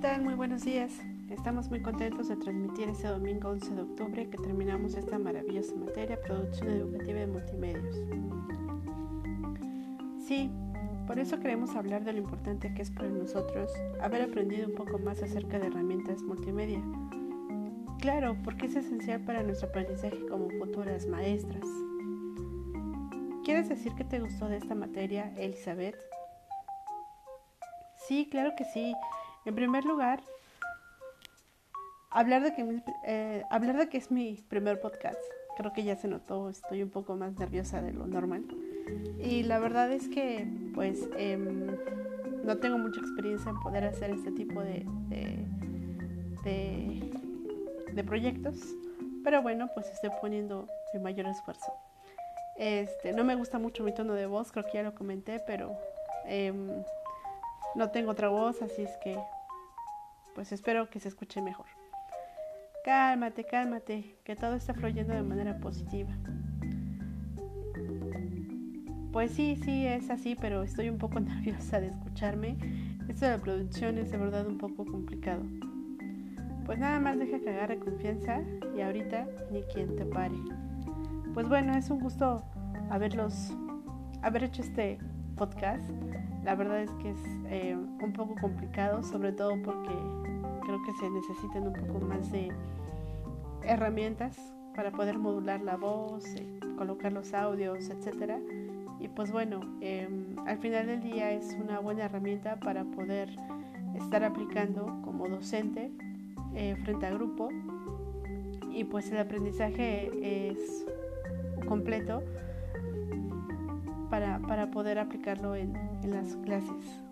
tal? Muy buenos días. Estamos muy contentos de transmitir este domingo 11 de octubre que terminamos esta maravillosa materia, producción educativa de multimedios. Sí, por eso queremos hablar de lo importante que es para nosotros haber aprendido un poco más acerca de herramientas multimedia. Claro, porque es esencial para nuestro aprendizaje como futuras maestras. ¿Quieres decir que te gustó de esta materia, Elizabeth? Sí, claro que sí. En primer lugar, hablar de que, eh, hablar de que es mi primer podcast. Creo que ya se notó, estoy un poco más nerviosa de lo normal. Y la verdad es que, pues, em, no tengo mucha experiencia en poder hacer este tipo de, de, proyectos. Pero bueno, pues estoy poniendo mi mayor esfuerzo. Este, no me gusta mucho mi tono de voz, creo que ya lo comenté, pero em, no tengo otra voz, así es que pues espero que se escuche mejor. Cálmate, cálmate, que todo está fluyendo de manera positiva. Pues sí, sí, es así, pero estoy un poco nerviosa de escucharme. Esto de la producción es de verdad un poco complicado. Pues nada más deja que agarre confianza y ahorita ni quien te pare. Pues bueno, es un gusto haberlos, haber hecho este podcast. La verdad es que es eh, un poco complicado, sobre todo porque creo que se necesitan un poco más de herramientas para poder modular la voz, eh, colocar los audios, etc. Y pues bueno, em, al final del día es una buena herramienta para poder estar aplicando como docente eh, frente a grupo y pues el aprendizaje es completo para, poder aplicarlo en las clases.